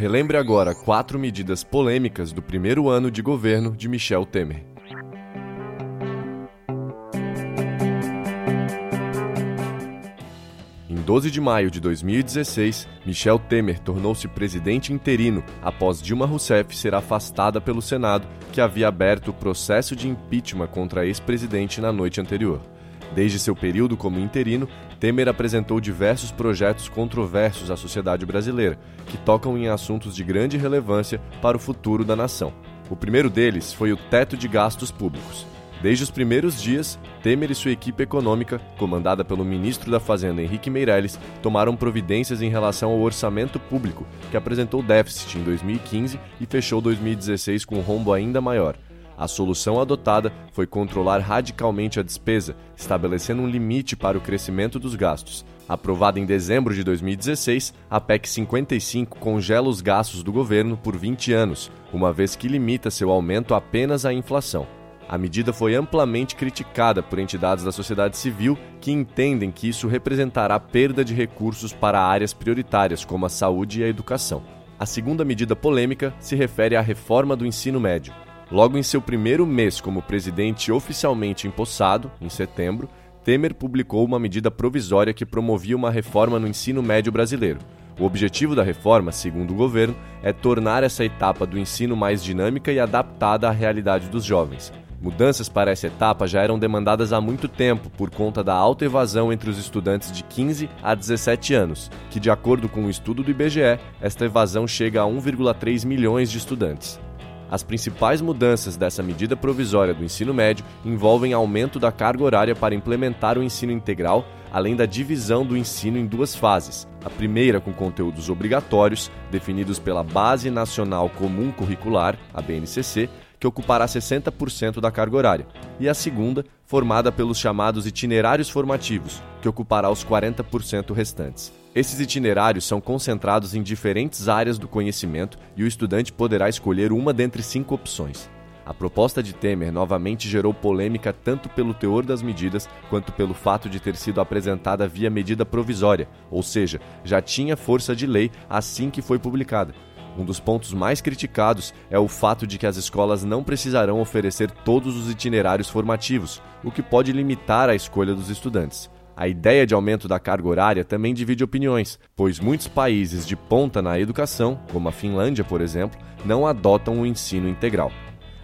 Relembre agora quatro medidas polêmicas do primeiro ano de governo de Michel Temer. Em 12 de maio de 2016, Michel Temer tornou-se presidente interino após Dilma Rousseff ser afastada pelo Senado, que havia aberto o processo de impeachment contra a ex-presidente na noite anterior. Desde seu período como interino, Temer apresentou diversos projetos controversos à sociedade brasileira, que tocam em assuntos de grande relevância para o futuro da nação. O primeiro deles foi o teto de gastos públicos. Desde os primeiros dias, Temer e sua equipe econômica, comandada pelo ministro da Fazenda Henrique Meirelles, tomaram providências em relação ao orçamento público, que apresentou déficit em 2015 e fechou 2016 com um rombo ainda maior. A solução adotada foi controlar radicalmente a despesa, estabelecendo um limite para o crescimento dos gastos. Aprovada em dezembro de 2016, a PEC 55 congela os gastos do governo por 20 anos, uma vez que limita seu aumento apenas à inflação. A medida foi amplamente criticada por entidades da sociedade civil que entendem que isso representará perda de recursos para áreas prioritárias como a saúde e a educação. A segunda medida polêmica se refere à reforma do ensino médio. Logo em seu primeiro mês como presidente oficialmente empossado, em setembro, Temer publicou uma medida provisória que promovia uma reforma no ensino médio brasileiro. O objetivo da reforma, segundo o governo, é tornar essa etapa do ensino mais dinâmica e adaptada à realidade dos jovens. Mudanças para essa etapa já eram demandadas há muito tempo por conta da alta evasão entre os estudantes de 15 a 17 anos, que, de acordo com um estudo do IBGE, esta evasão chega a 1,3 milhões de estudantes. As principais mudanças dessa medida provisória do ensino médio envolvem aumento da carga horária para implementar o ensino integral, além da divisão do ensino em duas fases. A primeira com conteúdos obrigatórios, definidos pela Base Nacional Comum Curricular, a BNCC, que ocupará 60% da carga horária, e a segunda, formada pelos chamados itinerários formativos, que ocupará os 40% restantes. Esses itinerários são concentrados em diferentes áreas do conhecimento e o estudante poderá escolher uma dentre cinco opções. A proposta de Temer novamente gerou polêmica tanto pelo teor das medidas quanto pelo fato de ter sido apresentada via medida provisória, ou seja, já tinha força de lei assim que foi publicada. Um dos pontos mais criticados é o fato de que as escolas não precisarão oferecer todos os itinerários formativos, o que pode limitar a escolha dos estudantes. A ideia de aumento da carga horária também divide opiniões, pois muitos países de ponta na educação, como a Finlândia, por exemplo, não adotam o ensino integral.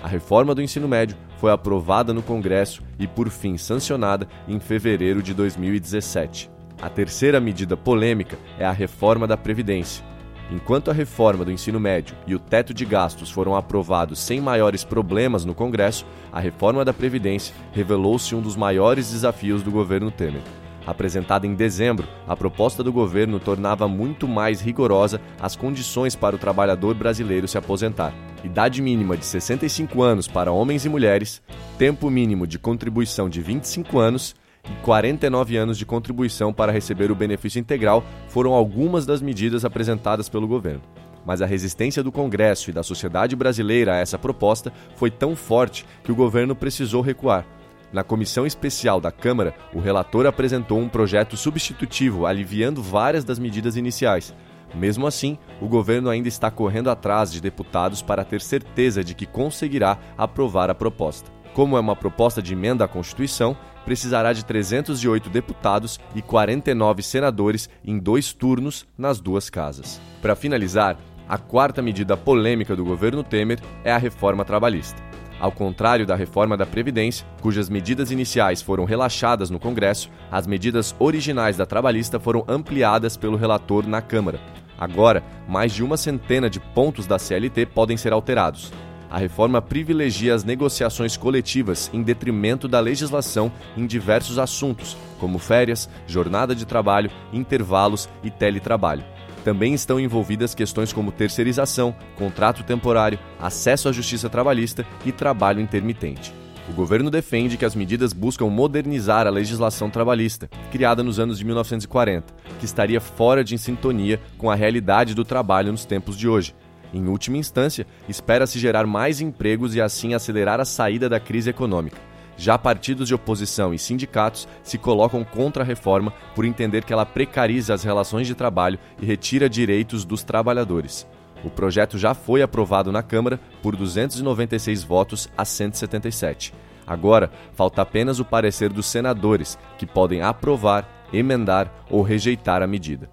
A reforma do ensino médio foi aprovada no Congresso e, por fim, sancionada em fevereiro de 2017. A terceira medida polêmica é a reforma da Previdência. Enquanto a reforma do ensino médio e o teto de gastos foram aprovados sem maiores problemas no Congresso, a reforma da Previdência revelou-se um dos maiores desafios do governo Temer. Apresentada em dezembro, a proposta do governo tornava muito mais rigorosa as condições para o trabalhador brasileiro se aposentar. Idade mínima de 65 anos para homens e mulheres, tempo mínimo de contribuição de 25 anos e 49 anos de contribuição para receber o benefício integral foram algumas das medidas apresentadas pelo governo. Mas a resistência do Congresso e da sociedade brasileira a essa proposta foi tão forte que o governo precisou recuar. Na comissão especial da Câmara, o relator apresentou um projeto substitutivo aliviando várias das medidas iniciais. Mesmo assim, o governo ainda está correndo atrás de deputados para ter certeza de que conseguirá aprovar a proposta. Como é uma proposta de emenda à Constituição, precisará de 308 deputados e 49 senadores em dois turnos nas duas casas. Para finalizar, a quarta medida polêmica do governo Temer é a reforma trabalhista. Ao contrário da reforma da Previdência, cujas medidas iniciais foram relaxadas no Congresso, as medidas originais da trabalhista foram ampliadas pelo relator na Câmara. Agora, mais de uma centena de pontos da CLT podem ser alterados. A reforma privilegia as negociações coletivas em detrimento da legislação em diversos assuntos, como férias, jornada de trabalho, intervalos e teletrabalho. Também estão envolvidas questões como terceirização, contrato temporário, acesso à justiça trabalhista e trabalho intermitente. O governo defende que as medidas buscam modernizar a legislação trabalhista, criada nos anos de 1940, que estaria fora de sintonia com a realidade do trabalho nos tempos de hoje em última instância, espera-se gerar mais empregos e assim acelerar a saída da crise econômica. Já partidos de oposição e sindicatos se colocam contra a reforma por entender que ela precariza as relações de trabalho e retira direitos dos trabalhadores. O projeto já foi aprovado na Câmara por 296 votos a 177. Agora, falta apenas o parecer dos senadores, que podem aprovar, emendar ou rejeitar a medida.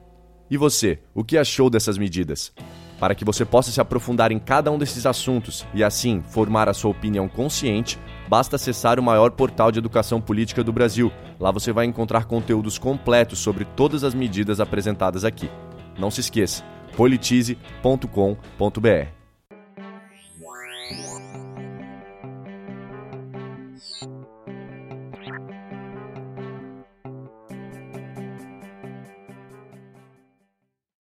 E você, o que achou dessas medidas? Para que você possa se aprofundar em cada um desses assuntos e assim formar a sua opinião consciente, basta acessar o maior portal de educação política do Brasil. Lá você vai encontrar conteúdos completos sobre todas as medidas apresentadas aqui. Não se esqueça, politize.com.br.